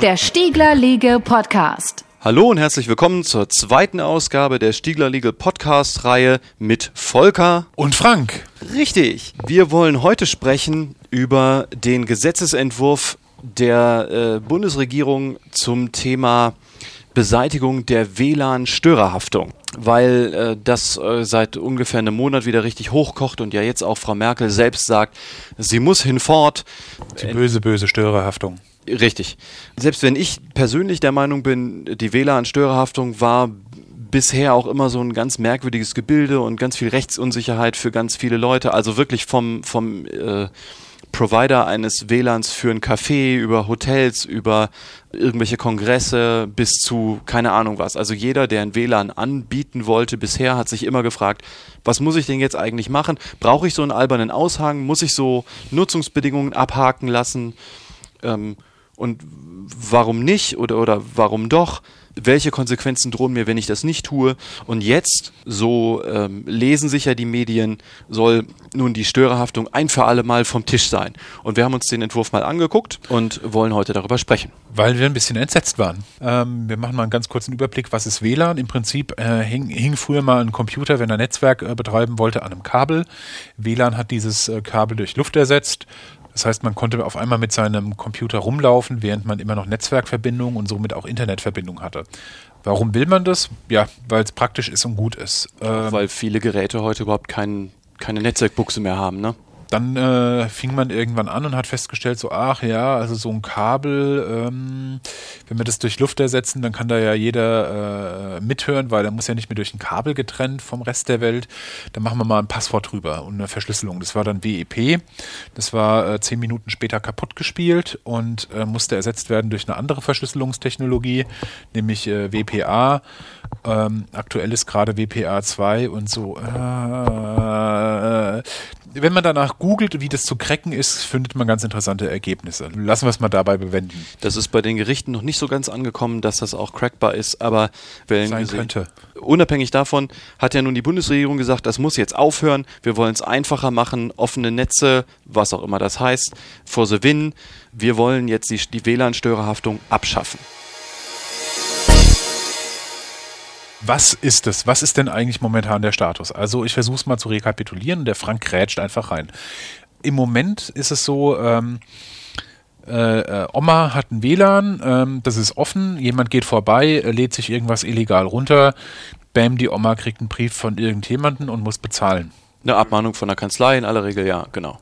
Der Stiegler Liga Podcast. Hallo und herzlich willkommen zur zweiten Ausgabe der Stiegler Legal Podcast Reihe mit Volker und Frank. Richtig. Wir wollen heute sprechen über den Gesetzesentwurf der äh, Bundesregierung zum Thema Beseitigung der WLAN-Störerhaftung, weil äh, das äh, seit ungefähr einem Monat wieder richtig hochkocht und ja jetzt auch Frau Merkel selbst sagt, sie muss hinfort. Die böse, böse Störerhaftung. Richtig. Selbst wenn ich persönlich der Meinung bin, die WLAN-Störerhaftung war bisher auch immer so ein ganz merkwürdiges Gebilde und ganz viel Rechtsunsicherheit für ganz viele Leute. Also wirklich vom, vom äh, Provider eines WLANs für ein Café, über Hotels, über irgendwelche Kongresse bis zu keine Ahnung was. Also jeder, der ein WLAN anbieten wollte bisher, hat sich immer gefragt, was muss ich denn jetzt eigentlich machen? Brauche ich so einen albernen Aushang? Muss ich so Nutzungsbedingungen abhaken lassen? Ähm, und warum nicht oder, oder warum doch? welche Konsequenzen drohen mir, wenn ich das nicht tue. Und jetzt, so ähm, lesen sich ja die Medien, soll nun die Störerhaftung ein für alle Mal vom Tisch sein. Und wir haben uns den Entwurf mal angeguckt und wollen heute darüber sprechen. Weil wir ein bisschen entsetzt waren. Ähm, wir machen mal einen ganz kurzen Überblick, was ist WLAN? Im Prinzip äh, hing, hing, früher mal ein Computer, wenn er Netzwerk äh, betreiben wollte, an einem Kabel. WLAN hat dieses äh, Kabel durch Luft ersetzt. Das heißt, man konnte auf einmal mit seinem Computer rumlaufen, während man immer noch Netzwerkverbindung und somit auch Internetverbindung hatte. Warum will man das? Ja, weil es praktisch ist und gut ist. Ähm, weil viele Geräte heute überhaupt kein, keine Netzwerkbuchse mehr haben, ne? Dann äh, fing man irgendwann an und hat festgestellt, so, ach ja, also so ein Kabel, ähm, wenn wir das durch Luft ersetzen, dann kann da ja jeder äh, mithören, weil er muss ja nicht mehr durch ein Kabel getrennt vom Rest der Welt. Dann machen wir mal ein Passwort drüber und eine Verschlüsselung. Das war dann WEP. Das war äh, zehn Minuten später kaputt gespielt und äh, musste ersetzt werden durch eine andere Verschlüsselungstechnologie, nämlich äh, WPA. Ähm, aktuell ist gerade WPA 2 und so. Äh, wenn man danach googelt, wie das zu cracken ist, findet man ganz interessante Ergebnisse. Lassen wir es mal dabei bewenden. Das ist bei den Gerichten noch nicht so ganz angekommen, dass das auch crackbar ist, aber Sein könnte. unabhängig davon hat ja nun die Bundesregierung gesagt, das muss jetzt aufhören. Wir wollen es einfacher machen, offene Netze, was auch immer das heißt, for the win. Wir wollen jetzt die, die WLAN-Störerhaftung abschaffen. Was ist es? Was ist denn eigentlich momentan der Status? Also ich versuche es mal zu rekapitulieren der Frank grätscht einfach rein. Im Moment ist es so, ähm, äh, äh, Oma hat ein WLAN, ähm, das ist offen, jemand geht vorbei, lädt sich irgendwas illegal runter, bam, die Oma kriegt einen Brief von irgendjemandem und muss bezahlen. Eine Abmahnung von der Kanzlei in aller Regel, ja, genau.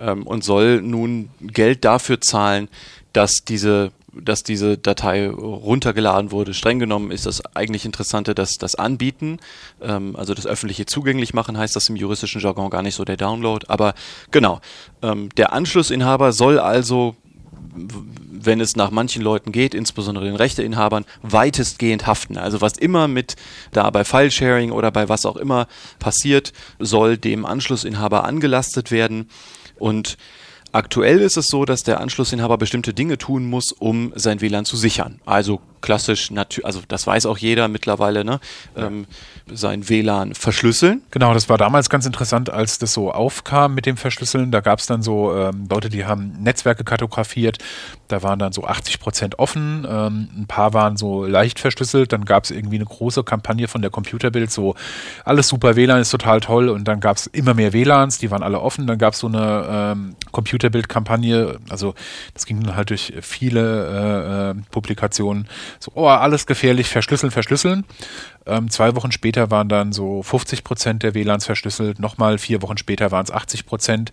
Ähm, und soll nun Geld dafür zahlen, dass diese dass diese Datei runtergeladen wurde. Streng genommen ist das eigentlich Interessante, dass das Anbieten, ähm, also das öffentliche zugänglich machen, heißt das im juristischen Jargon gar nicht so der Download. Aber genau, ähm, der Anschlussinhaber soll also, wenn es nach manchen Leuten geht, insbesondere den Rechteinhabern, weitestgehend haften. Also was immer mit da bei Filesharing oder bei was auch immer passiert, soll dem Anschlussinhaber angelastet werden. Und Aktuell ist es so, dass der Anschlussinhaber bestimmte Dinge tun muss, um sein WLAN zu sichern. Also klassisch, also das weiß auch jeder mittlerweile, ne? Ähm, sein WLAN verschlüsseln. Genau, das war damals ganz interessant, als das so aufkam mit dem Verschlüsseln. Da gab es dann so ähm, Leute, die haben Netzwerke kartografiert. Da waren dann so 80 Prozent offen. Ähm, ein paar waren so leicht verschlüsselt. Dann gab es irgendwie eine große Kampagne von der Computerbild, so alles super WLAN ist total toll. Und dann gab es immer mehr WLANs, die waren alle offen. Dann gab es so eine ähm, Computerbild-Kampagne. Also das ging dann halt durch viele äh, äh, Publikationen so, oh, alles gefährlich, verschlüsseln, verschlüsseln. Ähm, zwei Wochen später waren dann so 50 Prozent der WLANs verschlüsselt, nochmal vier Wochen später waren es 80 Prozent.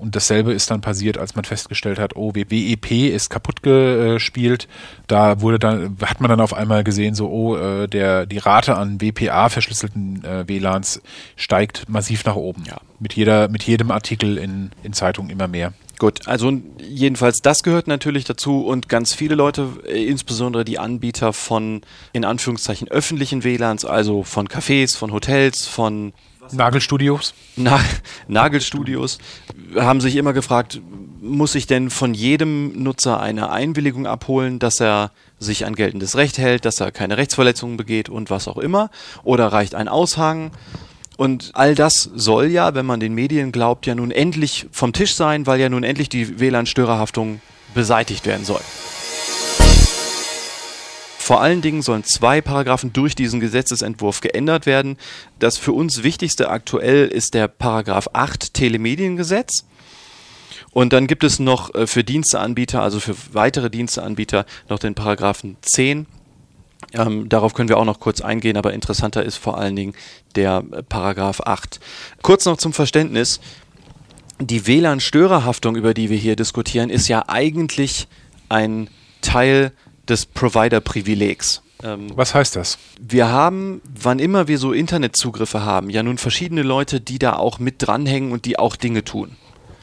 Und dasselbe ist dann passiert, als man festgestellt hat, oh, WEP ist kaputt gespielt. Da wurde dann, hat man dann auf einmal gesehen, so, oh, äh, der, die Rate an WPA verschlüsselten äh, WLANs steigt massiv nach oben. Ja. Mit jeder, mit jedem Artikel in, in Zeitungen immer mehr. Gut, also jedenfalls das gehört natürlich dazu und ganz viele Leute, äh, insbesondere die Anbieter von in Anführungszeichen öffentlichen WLANs, also von Cafés, von Hotels, von Nagelstudios? Na, Nagelstudios haben sich immer gefragt, muss ich denn von jedem Nutzer eine Einwilligung abholen, dass er sich an geltendes Recht hält, dass er keine Rechtsverletzungen begeht und was auch immer? Oder reicht ein Aushang? Und all das soll ja, wenn man den Medien glaubt, ja nun endlich vom Tisch sein, weil ja nun endlich die WLAN-Störerhaftung beseitigt werden soll. Vor allen Dingen sollen zwei Paragraphen durch diesen Gesetzesentwurf geändert werden. Das für uns wichtigste aktuell ist der Paragraph 8 Telemediengesetz. Und dann gibt es noch äh, für Diensteanbieter, also für weitere Diensteanbieter, noch den Paragraphen 10. Ähm, darauf können wir auch noch kurz eingehen, aber interessanter ist vor allen Dingen der äh, Paragraph 8. Kurz noch zum Verständnis. Die WLAN-Störerhaftung, über die wir hier diskutieren, ist ja eigentlich ein Teil des Provider-Privilegs. Ähm, Was heißt das? Wir haben, wann immer wir so Internetzugriffe haben, ja nun verschiedene Leute, die da auch mit dranhängen und die auch Dinge tun.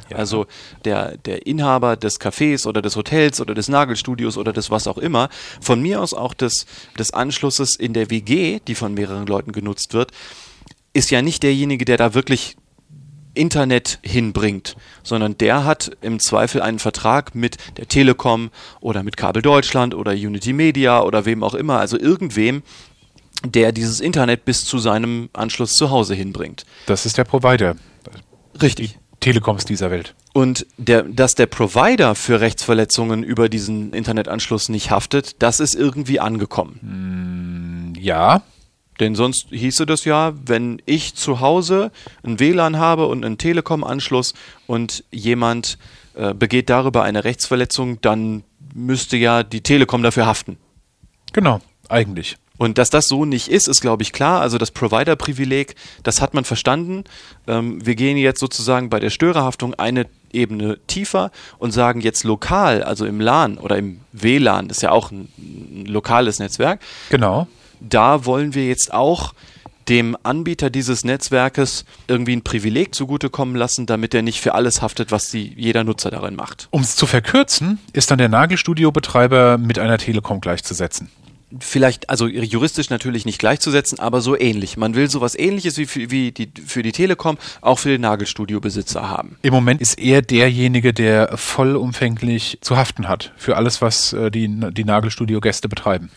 Ja. Also der, der Inhaber des Cafés oder des Hotels oder des Nagelstudios oder des was auch immer, von mir aus auch des, des Anschlusses in der WG, die von mehreren Leuten genutzt wird, ist ja nicht derjenige, der da wirklich Internet hinbringt, sondern der hat im Zweifel einen Vertrag mit der Telekom oder mit Kabel Deutschland oder Unity Media oder wem auch immer, also irgendwem, der dieses Internet bis zu seinem Anschluss zu Hause hinbringt. Das ist der Provider. Richtig. Die Telekoms dieser Welt. Und der, dass der Provider für Rechtsverletzungen über diesen Internetanschluss nicht haftet, das ist irgendwie angekommen. Mm, ja. Denn sonst hieße das ja, wenn ich zu Hause ein WLAN habe und einen Telekom-Anschluss und jemand äh, begeht darüber eine Rechtsverletzung, dann müsste ja die Telekom dafür haften. Genau, eigentlich. Und dass das so nicht ist, ist, glaube ich, klar. Also das Provider-Privileg, das hat man verstanden. Ähm, wir gehen jetzt sozusagen bei der Störerhaftung eine Ebene tiefer und sagen jetzt lokal, also im LAN oder im WLAN, das ist ja auch ein, ein lokales Netzwerk. Genau da wollen wir jetzt auch dem Anbieter dieses Netzwerkes irgendwie ein Privileg zugutekommen lassen, damit er nicht für alles haftet, was die, jeder Nutzer darin macht. Um es zu verkürzen, ist dann der Nagelstudio-Betreiber mit einer Telekom gleichzusetzen vielleicht, also juristisch natürlich nicht gleichzusetzen, aber so ähnlich. Man will sowas ähnliches wie, für, wie die, für die Telekom auch für den Nagelstudio-Besitzer haben. Im Moment ist er derjenige, der vollumfänglich zu haften hat für alles, was äh, die, die Nagelstudio-Gäste betreiben.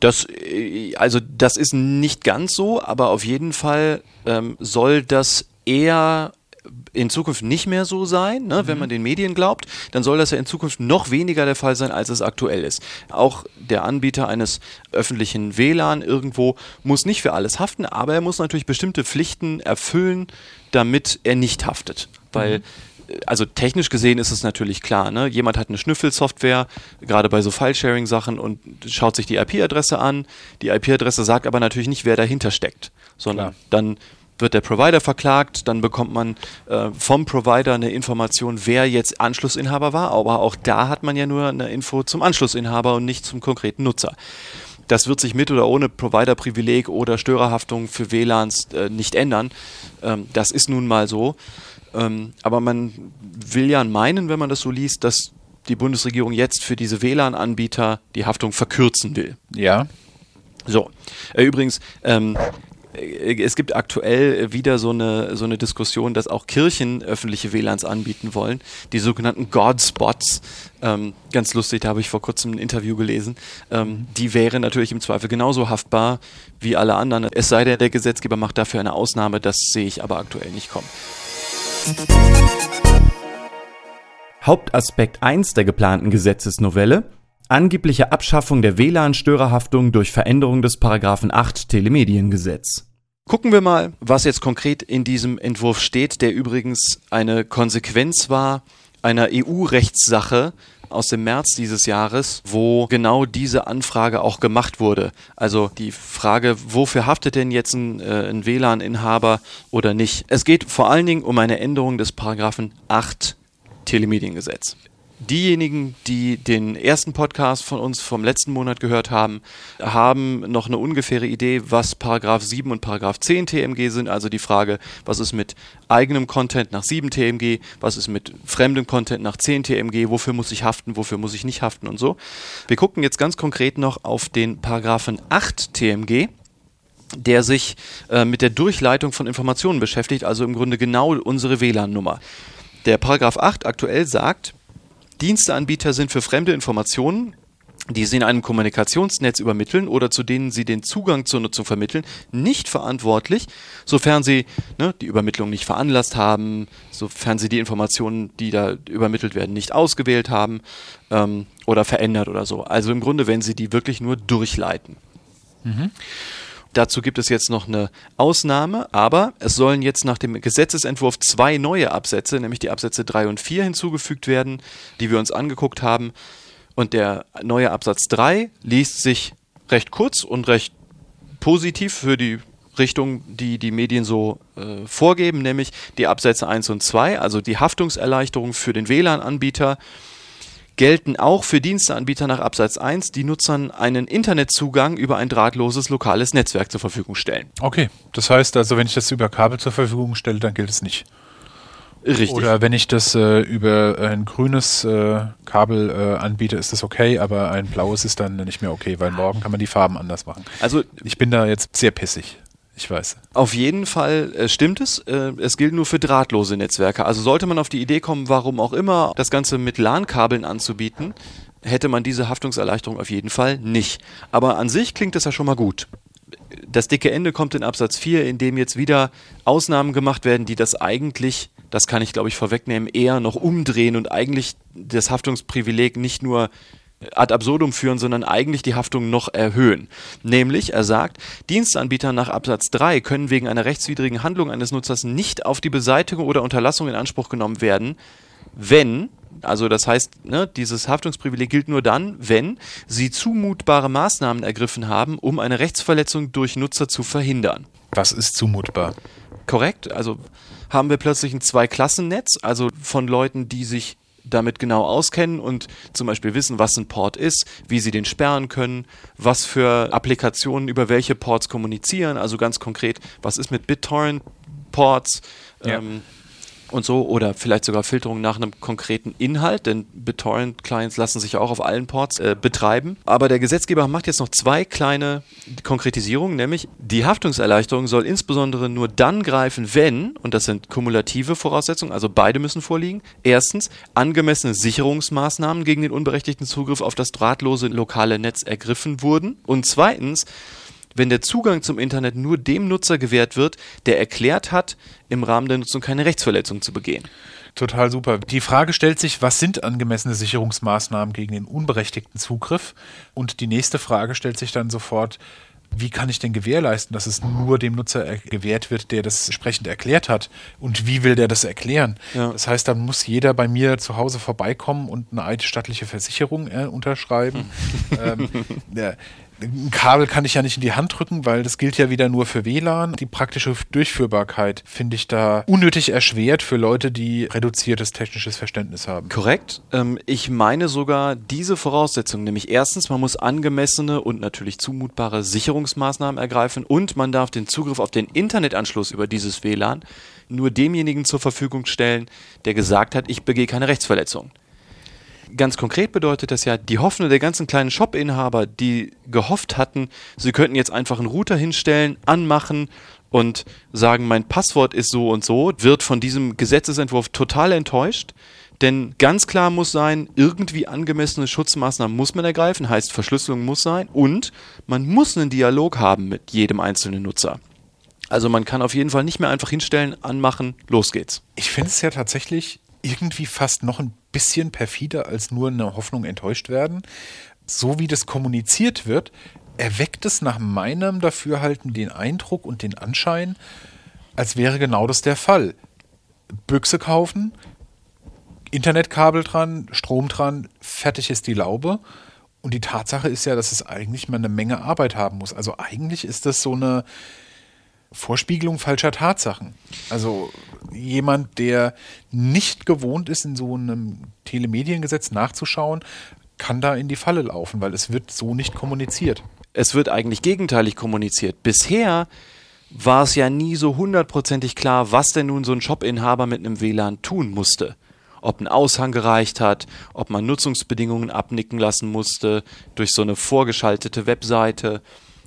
Das, äh, also das ist nicht ganz so, aber auf jeden Fall ähm, soll das eher in Zukunft nicht mehr so sein, ne? wenn mhm. man den Medien glaubt, dann soll das ja in Zukunft noch weniger der Fall sein, als es aktuell ist. Auch der Anbieter eines öffentlichen WLAN irgendwo muss nicht für alles haften, aber er muss natürlich bestimmte Pflichten erfüllen, damit er nicht haftet. Weil mhm also technisch gesehen ist es natürlich klar, ne? Jemand hat eine Schnüffelsoftware, gerade bei so File-Sharing-Sachen und schaut sich die IP-Adresse an. Die IP-Adresse sagt aber natürlich nicht, wer dahinter steckt, sondern klar. dann wird der Provider verklagt, dann bekommt man äh, vom Provider eine Information, wer jetzt Anschlussinhaber war, aber auch da hat man ja nur eine Info zum Anschlussinhaber und nicht zum konkreten Nutzer. Das wird sich mit oder ohne Provider-Privileg oder Störerhaftung für WLANs äh, nicht ändern. Ähm, das ist nun mal so. Ähm, aber man will ja meinen, wenn man das so liest, dass die Bundesregierung jetzt für diese WLAN-Anbieter die Haftung verkürzen will. Ja. So. Äh, übrigens, ähm, es gibt aktuell wieder so eine, so eine Diskussion, dass auch Kirchen öffentliche WLANs anbieten wollen, die sogenannten God-Spots. Ähm, ganz lustig, da habe ich vor kurzem ein Interview gelesen. Ähm, die wären natürlich im Zweifel genauso haftbar wie alle anderen. Es sei denn, der Gesetzgeber macht dafür eine Ausnahme, das sehe ich aber aktuell nicht kommen. Hauptaspekt 1 der geplanten Gesetzesnovelle Angebliche Abschaffung der WLAN-Störerhaftung durch Veränderung des Paragraphen 8 Telemediengesetz. Gucken wir mal, was jetzt konkret in diesem Entwurf steht, der übrigens eine Konsequenz war einer EU-Rechtssache aus dem März dieses Jahres, wo genau diese Anfrage auch gemacht wurde. Also die Frage, wofür haftet denn jetzt ein, äh, ein WLAN-Inhaber oder nicht? Es geht vor allen Dingen um eine Änderung des Paragraphen 8 Telemediengesetz diejenigen, die den ersten Podcast von uns vom letzten Monat gehört haben, haben noch eine ungefähre Idee, was Paragraph 7 und Paragraph 10 TMG sind. Also die Frage, was ist mit eigenem Content nach 7 TMG, was ist mit fremdem Content nach 10 TMG, wofür muss ich haften, wofür muss ich nicht haften und so. Wir gucken jetzt ganz konkret noch auf den Paragraphen 8 TMG. der sich äh, mit der Durchleitung von Informationen beschäftigt, also im Grunde genau unsere WLAN-Nummer. Der Paragraph 8 aktuell sagt, Diensteanbieter sind für fremde Informationen die sie in einem Kommunikationsnetz übermitteln oder zu denen sie den Zugang zur Nutzung vermitteln, nicht verantwortlich, sofern sie ne, die Übermittlung nicht veranlasst haben, sofern sie die Informationen, die da übermittelt werden, nicht ausgewählt haben ähm, oder verändert oder so. Also im Grunde, wenn sie die wirklich nur durchleiten. Mhm. Dazu gibt es jetzt noch eine Ausnahme, aber es sollen jetzt nach dem Gesetzesentwurf zwei neue Absätze, nämlich die Absätze 3 und 4 hinzugefügt werden, die wir uns angeguckt haben. Und der neue Absatz 3 liest sich recht kurz und recht positiv für die Richtung, die die Medien so äh, vorgeben, nämlich die Absätze 1 und 2, also die Haftungserleichterung für den WLAN-Anbieter, gelten auch für Diensteanbieter nach Absatz 1, die Nutzern einen Internetzugang über ein drahtloses lokales Netzwerk zur Verfügung stellen. Okay, das heißt also, wenn ich das über Kabel zur Verfügung stelle, dann gilt es nicht. Richtig. Oder wenn ich das äh, über ein grünes äh, Kabel äh, anbiete, ist das okay, aber ein blaues ist dann nicht mehr okay, weil morgen kann man die Farben anders machen. Also ich bin da jetzt sehr pissig. Ich weiß. Auf jeden Fall äh, stimmt es. Äh, es gilt nur für drahtlose Netzwerke. Also sollte man auf die Idee kommen, warum auch immer, das Ganze mit LAN-Kabeln anzubieten, hätte man diese Haftungserleichterung auf jeden Fall nicht. Aber an sich klingt das ja schon mal gut. Das dicke Ende kommt in Absatz 4, in dem jetzt wieder Ausnahmen gemacht werden, die das eigentlich das kann ich glaube ich vorwegnehmen, eher noch umdrehen und eigentlich das Haftungsprivileg nicht nur ad absurdum führen, sondern eigentlich die Haftung noch erhöhen. Nämlich, er sagt, Dienstanbieter nach Absatz 3 können wegen einer rechtswidrigen Handlung eines Nutzers nicht auf die Beseitigung oder Unterlassung in Anspruch genommen werden, wenn, also das heißt, ne, dieses Haftungsprivileg gilt nur dann, wenn sie zumutbare Maßnahmen ergriffen haben, um eine Rechtsverletzung durch Nutzer zu verhindern. Was ist zumutbar? Korrekt, also haben wir plötzlich ein Zwei-Klassen-Netz, also von Leuten, die sich damit genau auskennen und zum Beispiel wissen, was ein Port ist, wie sie den sperren können, was für Applikationen über welche Ports kommunizieren, also ganz konkret, was ist mit BitTorrent-Ports, ja. ähm, und so oder vielleicht sogar Filterung nach einem konkreten Inhalt, denn BitTorrent-Clients lassen sich ja auch auf allen Ports äh, betreiben. Aber der Gesetzgeber macht jetzt noch zwei kleine Konkretisierungen, nämlich die Haftungserleichterung soll insbesondere nur dann greifen, wenn, und das sind kumulative Voraussetzungen, also beide müssen vorliegen, erstens angemessene Sicherungsmaßnahmen gegen den unberechtigten Zugriff auf das drahtlose lokale Netz ergriffen wurden und zweitens wenn der Zugang zum Internet nur dem Nutzer gewährt wird, der erklärt hat, im Rahmen der Nutzung keine Rechtsverletzung zu begehen. Total super. Die Frage stellt sich, was sind angemessene Sicherungsmaßnahmen gegen den unberechtigten Zugriff? Und die nächste Frage stellt sich dann sofort, wie kann ich denn gewährleisten, dass es nur dem Nutzer gewährt wird, der das entsprechend erklärt hat? Und wie will der das erklären? Ja. Das heißt, dann muss jeder bei mir zu Hause vorbeikommen und eine eidstattliche Versicherung äh, unterschreiben. ähm, der, ein Kabel kann ich ja nicht in die Hand drücken, weil das gilt ja wieder nur für WLAN. Die praktische Durchführbarkeit finde ich da unnötig erschwert für Leute, die reduziertes technisches Verständnis haben. Korrekt. Ähm, ich meine sogar diese Voraussetzung, nämlich erstens, man muss angemessene und natürlich zumutbare Sicherungsmaßnahmen ergreifen und man darf den Zugriff auf den Internetanschluss über dieses WLAN nur demjenigen zur Verfügung stellen, der gesagt hat, ich begehe keine Rechtsverletzung. Ganz konkret bedeutet das ja, die Hoffnung der ganzen kleinen Shop-Inhaber, die gehofft hatten, sie könnten jetzt einfach einen Router hinstellen, anmachen und sagen, mein Passwort ist so und so, wird von diesem Gesetzesentwurf total enttäuscht. Denn ganz klar muss sein, irgendwie angemessene Schutzmaßnahmen muss man ergreifen, heißt Verschlüsselung muss sein und man muss einen Dialog haben mit jedem einzelnen Nutzer. Also man kann auf jeden Fall nicht mehr einfach hinstellen, anmachen, los geht's. Ich finde es ja tatsächlich irgendwie fast noch ein bisschen perfider als nur eine Hoffnung enttäuscht werden. So wie das kommuniziert wird, erweckt es nach meinem Dafürhalten den Eindruck und den Anschein, als wäre genau das der Fall. Büchse kaufen, Internetkabel dran, Strom dran, fertig ist die Laube. Und die Tatsache ist ja, dass es eigentlich mal eine Menge Arbeit haben muss. Also eigentlich ist das so eine Vorspiegelung falscher Tatsachen. Also jemand, der nicht gewohnt ist, in so einem Telemediengesetz nachzuschauen, kann da in die Falle laufen, weil es wird so nicht kommuniziert. Es wird eigentlich gegenteilig kommuniziert. Bisher war es ja nie so hundertprozentig klar, was denn nun so ein Shop-Inhaber mit einem WLAN tun musste. Ob ein Aushang gereicht hat, ob man Nutzungsbedingungen abnicken lassen musste durch so eine vorgeschaltete Webseite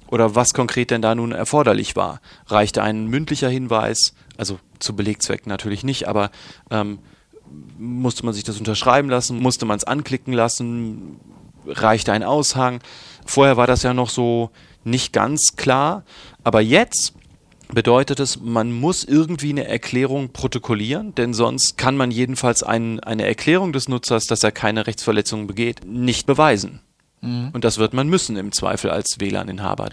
oder was konkret denn da nun erforderlich war. Reichte ein mündlicher Hinweis, also zu Belegzwecken natürlich nicht, aber ähm, musste man sich das unterschreiben lassen, musste man es anklicken lassen, reichte ein Aushang. Vorher war das ja noch so nicht ganz klar, aber jetzt bedeutet es, man muss irgendwie eine Erklärung protokollieren, denn sonst kann man jedenfalls ein, eine Erklärung des Nutzers, dass er keine Rechtsverletzungen begeht, nicht beweisen. Mhm. Und das wird man müssen im Zweifel als WLAN-Inhaber.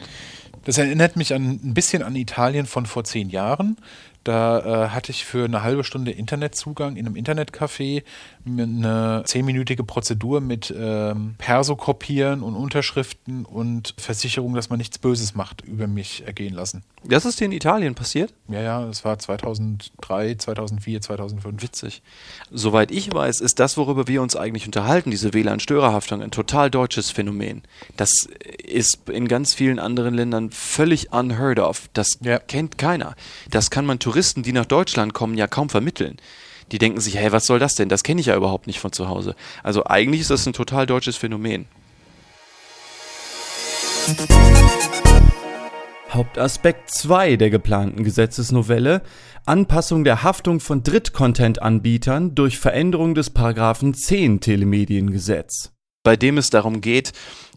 Das erinnert mich an, ein bisschen an Italien von vor zehn Jahren. Da äh, hatte ich für eine halbe Stunde Internetzugang in einem Internetcafé eine zehnminütige Prozedur mit ähm, Perso kopieren und Unterschriften und Versicherung, dass man nichts Böses macht, über mich ergehen lassen. Das ist dir in Italien passiert? Ja, ja, das war 2003, 2004, 2005. Witzig. Soweit ich weiß, ist das, worüber wir uns eigentlich unterhalten, diese WLAN-Störerhaftung, ein total deutsches Phänomen. Das ist in ganz vielen anderen Ländern völlig unheard of. Das ja. kennt keiner. Das kann man Touristen, die nach Deutschland kommen, ja kaum vermitteln die denken sich, hey, was soll das denn? Das kenne ich ja überhaupt nicht von zu Hause. Also eigentlich ist das ein total deutsches Phänomen. Hauptaspekt 2 der geplanten Gesetzesnovelle Anpassung der Haftung von Drittcontent-Anbietern durch Veränderung des Paragraphen 10 Telemediengesetz. Bei dem es darum geht,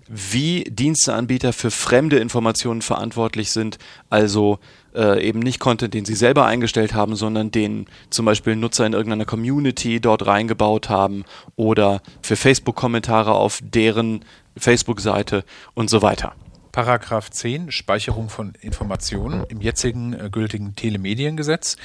wie Diensteanbieter für fremde Informationen verantwortlich sind, also äh, eben nicht Content, den sie selber eingestellt haben, sondern den zum Beispiel Nutzer in irgendeiner Community dort reingebaut haben oder für Facebook-Kommentare auf deren Facebook-Seite und so weiter. Paragraph 10 Speicherung von Informationen im jetzigen äh, gültigen Telemediengesetz.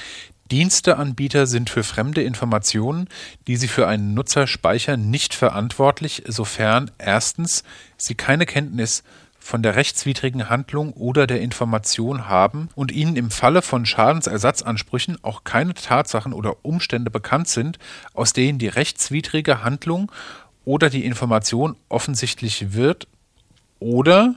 Diensteanbieter sind für fremde Informationen, die sie für einen Nutzer speichern, nicht verantwortlich, sofern erstens sie keine Kenntnis von der rechtswidrigen Handlung oder der Information haben und ihnen im Falle von Schadensersatzansprüchen auch keine Tatsachen oder Umstände bekannt sind, aus denen die rechtswidrige Handlung oder die Information offensichtlich wird oder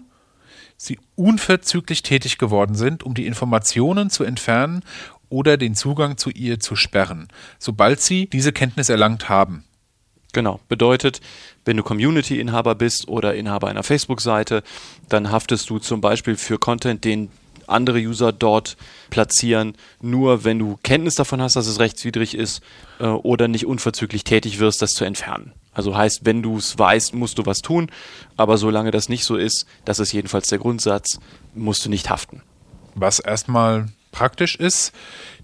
sie unverzüglich tätig geworden sind, um die Informationen zu entfernen oder den Zugang zu ihr zu sperren, sobald sie diese Kenntnis erlangt haben. Genau, bedeutet, wenn du Community-Inhaber bist oder Inhaber einer Facebook-Seite, dann haftest du zum Beispiel für Content, den andere User dort platzieren, nur wenn du Kenntnis davon hast, dass es rechtswidrig ist äh, oder nicht unverzüglich tätig wirst, das zu entfernen. Also heißt, wenn du es weißt, musst du was tun, aber solange das nicht so ist, das ist jedenfalls der Grundsatz, musst du nicht haften. Was erstmal praktisch ist.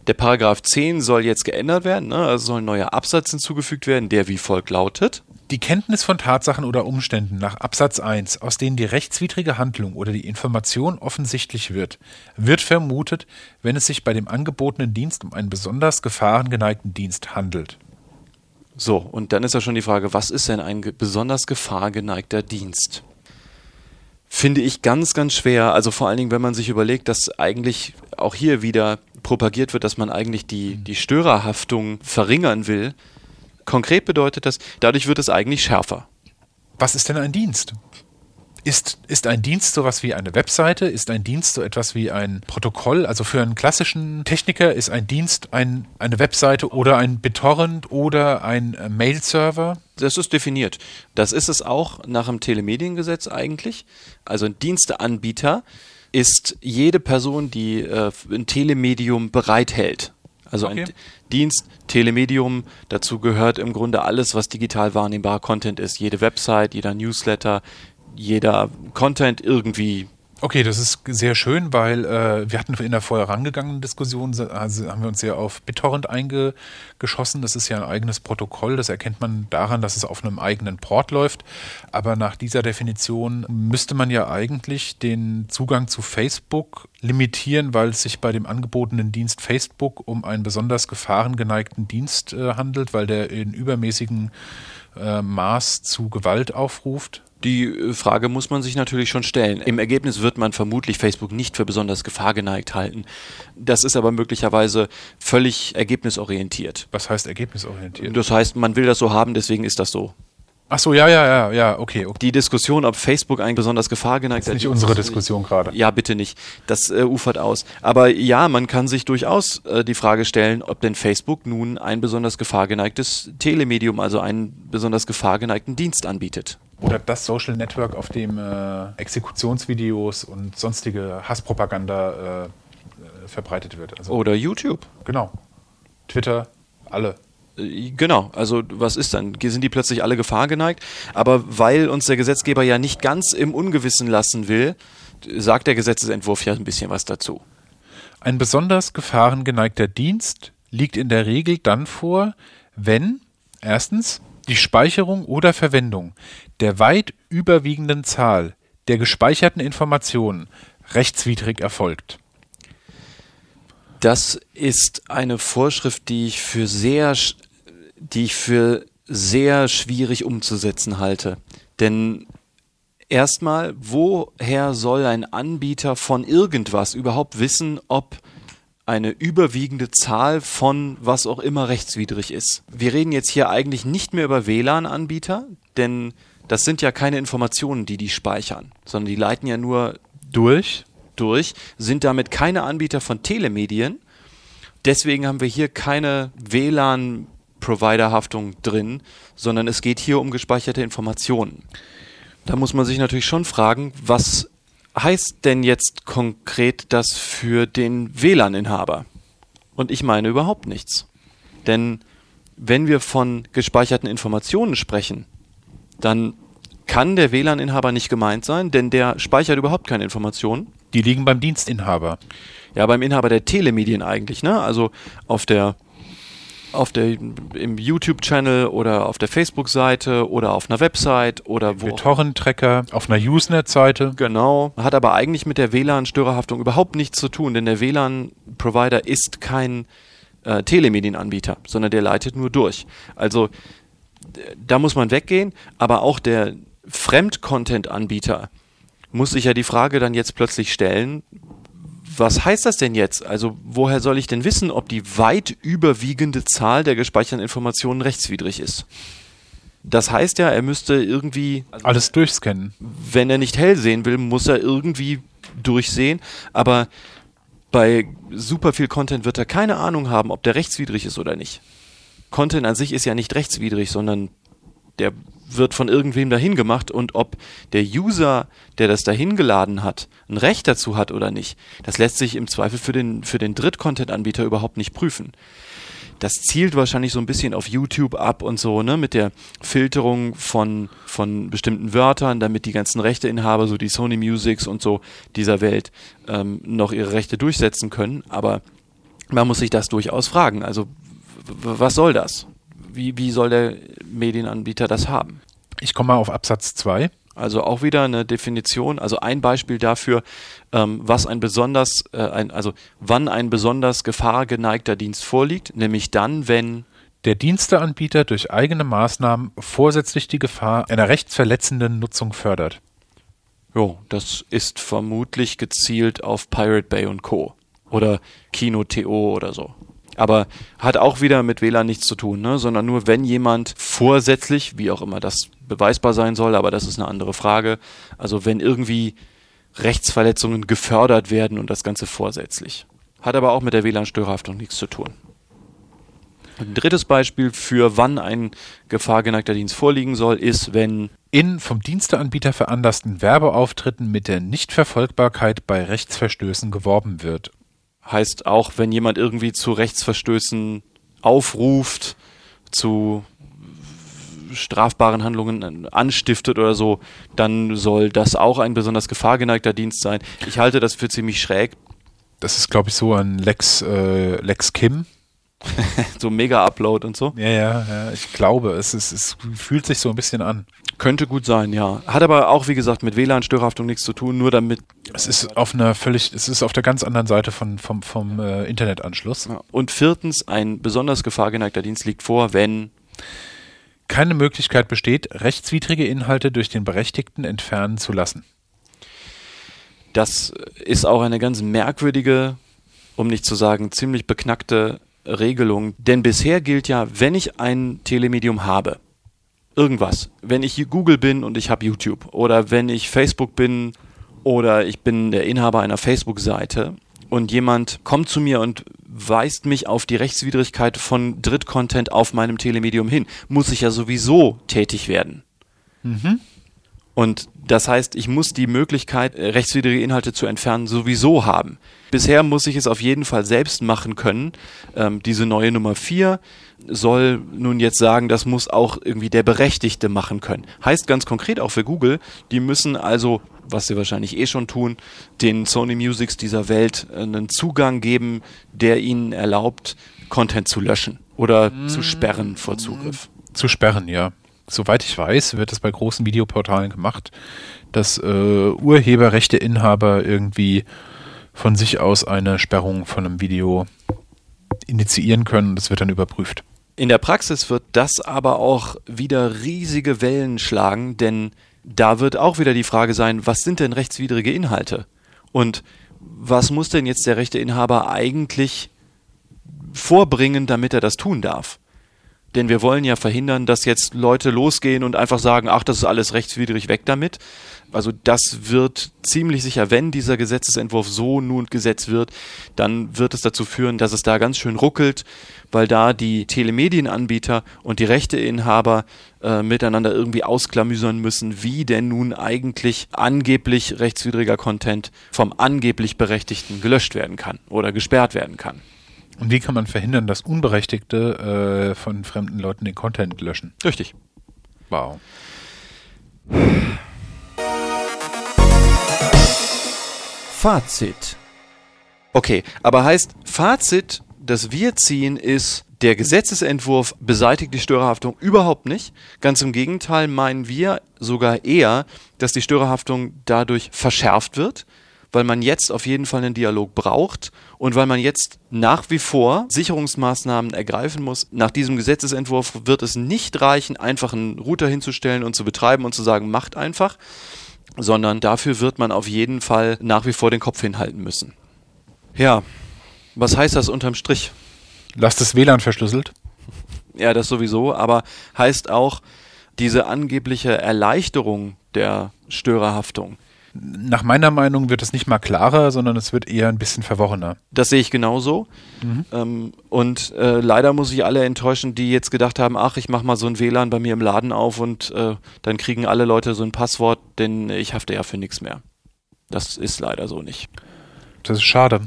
Der Paragraph 10 soll jetzt geändert werden, ne? also soll ein neuer Absatz hinzugefügt werden, der wie folgt lautet. Die Kenntnis von Tatsachen oder Umständen nach Absatz 1, aus denen die rechtswidrige Handlung oder die Information offensichtlich wird, wird vermutet, wenn es sich bei dem angebotenen Dienst um einen besonders gefahrengeneigten Dienst handelt. So, und dann ist ja schon die Frage, was ist denn ein besonders gefahrgeneigter Dienst? Finde ich ganz, ganz schwer. Also vor allen Dingen, wenn man sich überlegt, dass eigentlich auch hier wieder propagiert wird, dass man eigentlich die, die Störerhaftung verringern will. Konkret bedeutet das, dadurch wird es eigentlich schärfer. Was ist denn ein Dienst? Ist, ist ein Dienst sowas wie eine Webseite? Ist ein Dienst so etwas wie ein Protokoll? Also für einen klassischen Techniker ist ein Dienst ein, eine Webseite oder ein BitTorrent oder ein äh, Mail-Server? Das ist definiert. Das ist es auch nach dem Telemediengesetz eigentlich. Also ein Diensteanbieter ist jede Person, die äh, ein Telemedium bereithält. Also okay. ein Dienst, Telemedium, dazu gehört im Grunde alles, was digital wahrnehmbarer Content ist. Jede Website, jeder Newsletter, jeder Content irgendwie Okay, das ist sehr schön, weil äh, wir hatten in der vorherangegangenen Diskussion, also haben wir uns ja auf BitTorrent eingeschossen. Das ist ja ein eigenes Protokoll. Das erkennt man daran, dass es auf einem eigenen Port läuft. Aber nach dieser Definition müsste man ja eigentlich den Zugang zu Facebook limitieren, weil es sich bei dem angebotenen Dienst Facebook um einen besonders gefahrengeneigten Dienst äh, handelt, weil der in übermäßigem äh, Maß zu Gewalt aufruft. Die äh, Frage muss man sich natürlich schon stellen. Im Ergebnis wird man vermutlich Facebook nicht für besonders gefahrgeneigt halten. Das ist aber möglicherweise völlig ergebnisorientiert. Was heißt ergebnisorientiert? Das heißt, man will das so haben, deswegen ist das so. Ach so, ja, ja, ja, ja, okay, okay. Die Diskussion, ob Facebook ein besonders gefahrgeneigt ist. Das ist nicht unsere Diskussion gerade. Ja, bitte nicht. Das äh, ufert aus. Aber ja, man kann sich durchaus äh, die Frage stellen, ob denn Facebook nun ein besonders gefahrgeneigtes Telemedium, also einen besonders gefahrgeneigten Dienst anbietet. Oder das Social Network, auf dem äh, Exekutionsvideos und sonstige Hasspropaganda äh, äh, verbreitet wird. Also, Oder YouTube. Genau. Twitter, alle. Äh, Genau, also was ist dann? Sind die plötzlich alle Gefahr geneigt? Aber weil uns der Gesetzgeber ja nicht ganz im Ungewissen lassen will, sagt der Gesetzesentwurf ja ein bisschen was dazu. Ein besonders gefahrengeneigter Dienst liegt in der Regel dann vor, wenn erstens die Speicherung oder Verwendung der weit überwiegenden Zahl der gespeicherten Informationen rechtswidrig erfolgt. Das ist eine Vorschrift, die ich für sehr, die ich für sehr schwierig umzusetzen halte. Denn erstmal, woher soll ein Anbieter von irgendwas überhaupt wissen, ob eine überwiegende Zahl von was auch immer rechtswidrig ist? Wir reden jetzt hier eigentlich nicht mehr über WLAN-Anbieter, denn das sind ja keine Informationen, die die speichern, sondern die leiten ja nur Durch durch, sind damit keine Anbieter von Telemedien. Deswegen haben wir hier keine WLAN-Provider-Haftung drin, sondern es geht hier um gespeicherte Informationen. Da muss man sich natürlich schon fragen, was heißt denn jetzt konkret das für den WLAN-Inhaber? Und ich meine überhaupt nichts. Denn wenn wir von gespeicherten Informationen sprechen, dann kann der WLAN-Inhaber nicht gemeint sein, denn der speichert überhaupt keine Informationen. Die liegen beim Dienstinhaber. Ja, beim Inhaber der Telemedien eigentlich, ne? Also auf der auf der im YouTube-Channel oder auf der Facebook-Seite oder auf einer Website oder wo. Der Torrent-Tracker auf einer Usenet-Seite. Genau, hat aber eigentlich mit der WLAN-Störerhaftung überhaupt nichts zu tun, denn der WLAN-Provider ist kein äh, Telemedienanbieter, sondern der leitet nur durch. Also da muss man weggehen, aber auch der Fremd-Content-Anbieter muss sich ja die Frage dann jetzt plötzlich stellen, was heißt das denn jetzt? Also woher soll ich denn wissen, ob die weit überwiegende Zahl der gespeicherten Informationen rechtswidrig ist? Das heißt ja, er müsste irgendwie, Alles durchscannen. wenn er nicht hell sehen will, muss er irgendwie durchsehen. Aber bei super viel Content wird er keine Ahnung haben, ob der rechtswidrig ist oder nicht. Content an sich ist ja nicht rechtswidrig, sondern der wird von irgendwem dahin gemacht und ob der User, der das dahin geladen hat, ein Recht dazu hat oder nicht, das lässt sich im Zweifel für den, für den Dritt-Content-Anbieter überhaupt nicht prüfen. Das zielt wahrscheinlich so ein bisschen auf YouTube ab und so, ne, mit der Filterung von, von bestimmten Wörtern, damit die ganzen Rechteinhaber, so die Sony Musics und so dieser Welt, ähm, noch ihre Rechte durchsetzen können. Aber man muss sich das durchaus fragen. Also, was soll das? Wie, wie soll der Medienanbieter das haben? Ich komme mal auf Absatz 2. Also auch wieder eine Definition, also ein Beispiel dafür, ähm, was ein besonders, äh, ein, also wann ein besonders gefahrgeneigter Dienst vorliegt, nämlich dann, wenn Der Diensteanbieter durch eigene Maßnahmen vorsätzlich die Gefahr einer rechtsverletzenden Nutzung fördert. Jo, das ist vermutlich gezielt auf Pirate Bay und Co. Oder Kino.to oder so. Aber hat auch wieder mit WLAN nichts zu tun, ne? sondern nur wenn jemand vorsätzlich, wie auch immer das beweisbar sein soll, aber das ist eine andere Frage, also wenn irgendwie Rechtsverletzungen gefördert werden und das Ganze vorsätzlich. Hat aber auch mit der WLAN-Störhaftung nichts zu tun. Ein drittes Beispiel für wann ein gefahrgeneigter Dienst vorliegen soll, ist, wenn In vom Diensteanbieter veranlassten Werbeauftritten mit der Nichtverfolgbarkeit bei Rechtsverstößen geworben wird. Heißt auch, wenn jemand irgendwie zu Rechtsverstößen aufruft, zu strafbaren Handlungen anstiftet oder so, dann soll das auch ein besonders gefahrgeneigter Dienst sein. Ich halte das für ziemlich schräg. Das ist, glaube ich, so ein Lex, äh, Lex Kim. So Mega-Upload und so. Ja, ja, ja, ich glaube, es, ist, es fühlt sich so ein bisschen an. Könnte gut sein, ja. Hat aber auch, wie gesagt, mit WLAN-Störhaftung nichts zu tun, nur damit. Es ist auf einer völlig, es ist auf der ganz anderen Seite von, vom, vom äh, Internetanschluss. Ja. Und viertens, ein besonders gefahrgeneigter Dienst liegt vor, wenn Keine Möglichkeit besteht, rechtswidrige Inhalte durch den Berechtigten entfernen zu lassen. Das ist auch eine ganz merkwürdige, um nicht zu sagen ziemlich beknackte Regelung. Denn bisher gilt ja, wenn ich ein Telemedium habe, irgendwas, wenn ich Google bin und ich habe YouTube oder wenn ich Facebook bin oder ich bin der Inhaber einer Facebook-Seite und jemand kommt zu mir und weist mich auf die Rechtswidrigkeit von Drittcontent auf meinem Telemedium hin, muss ich ja sowieso tätig werden. Und das heißt, ich muss die Möglichkeit, äh, rechtswidrige Inhalte zu entfernen, sowieso haben. Bisher muss ich es auf jeden Fall selbst machen können. Ähm, diese neue Nummer 4 soll nun jetzt sagen, das muss auch irgendwie der Berechtigte machen können. Heißt ganz konkret auch für Google, die müssen also, was sie wahrscheinlich eh schon tun, den Sony Musics dieser Welt einen Zugang geben, der ihnen erlaubt, Content zu löschen oder mm. zu sperren vor Zugriff. Zu sperren, ja soweit ich weiß, wird das bei großen Videoportalen gemacht, dass äh, Urheberrechteinhaber irgendwie von sich aus eine Sperrung von einem Video initiieren können. Das wird dann überprüft. In der Praxis wird das aber auch wieder riesige Wellen schlagen, denn da wird auch wieder die Frage sein, was sind denn rechtswidrige Inhalte? Und was muss denn jetzt der Rechteinhaber eigentlich vorbringen, damit er das tun darf? Denn wir wollen ja verhindern, dass jetzt Leute losgehen und einfach sagen, ach, das ist alles rechtswidrig, weg damit. Also das wird ziemlich sicher, wenn dieser Gesetzesentwurf so nun gesetzt wird, dann wird es dazu führen, dass es da ganz schön ruckelt, weil da die Telemedienanbieter und die Rechteinhaber äh, miteinander irgendwie ausklamüsern müssen, wie denn nun eigentlich angeblich rechtswidriger Content vom angeblich Berechtigten gelöscht werden kann oder gesperrt werden kann. Und wie kann man verhindern, dass Unberechtigte äh, von fremden Leuten den Content löschen? Richtig. Wow. Fazit. Okay, aber heißt, Fazit, das wir ziehen, ist, der Gesetzesentwurf beseitigt die Störerhaftung überhaupt nicht. Ganz im Gegenteil meinen wir sogar eher, dass die Störerhaftung dadurch verschärft wird weil man jetzt auf jeden Fall einen Dialog braucht und weil man jetzt nach wie vor Sicherungsmaßnahmen ergreifen muss. Nach diesem Gesetzesentwurf wird es nicht reichen, einfach einen Router hinzustellen und zu betreiben und zu sagen, macht einfach, sondern dafür wird man auf jeden Fall nach wie vor den Kopf hinhalten müssen. Ja, was heißt das unterm Strich? Lasst das WLAN verschlüsselt. Ja, das sowieso, aber heißt auch, diese angebliche Erleichterung der Störerhaftung, nach meiner Meinung wird es nicht mal klarer, sondern es wird eher ein bisschen verworrener. Das sehe ich genauso. Mhm. Ähm, und äh, leider muss ich alle enttäuschen, die jetzt gedacht haben, ach, ich mache mal so ein WLAN bei mir im Laden auf und äh, dann kriegen alle Leute so ein Passwort, denn ich hafte ja für nichts mehr. Das ist leider so nicht. Das ist schade.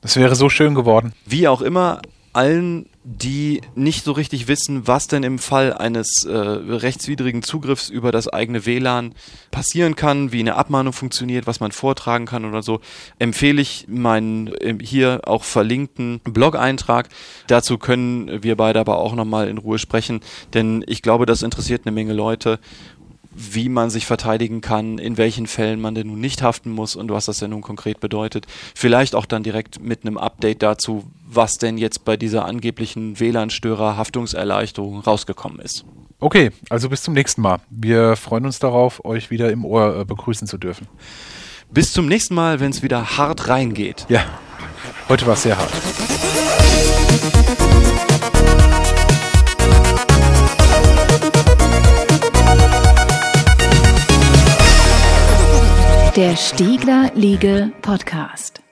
Das wäre so schön geworden. Wie auch immer, allen, die nicht so richtig wissen, was denn im Fall eines äh, rechtswidrigen Zugriffs über das eigene WLAN passieren kann, wie eine Abmahnung funktioniert, was man vortragen kann oder so, empfehle ich meinen äh, hier auch verlinkten Blog-Eintrag. Dazu können wir beide aber auch nochmal in Ruhe sprechen, denn ich glaube, das interessiert eine Menge Leute wie man sich verteidigen kann, in welchen Fällen man denn nun nicht haften muss und was das denn nun konkret bedeutet. Vielleicht auch dann direkt mit einem Update dazu, was denn jetzt bei dieser angeblichen WLAN-Störer-Haftungserleichterung rausgekommen ist. Okay, also bis zum nächsten Mal. Wir freuen uns darauf, euch wieder im Ohr äh, begrüßen zu dürfen. Bis zum nächsten Mal, wenn es wieder hart reingeht. Ja, heute war es sehr hart. Der Stiegler Liege Podcast.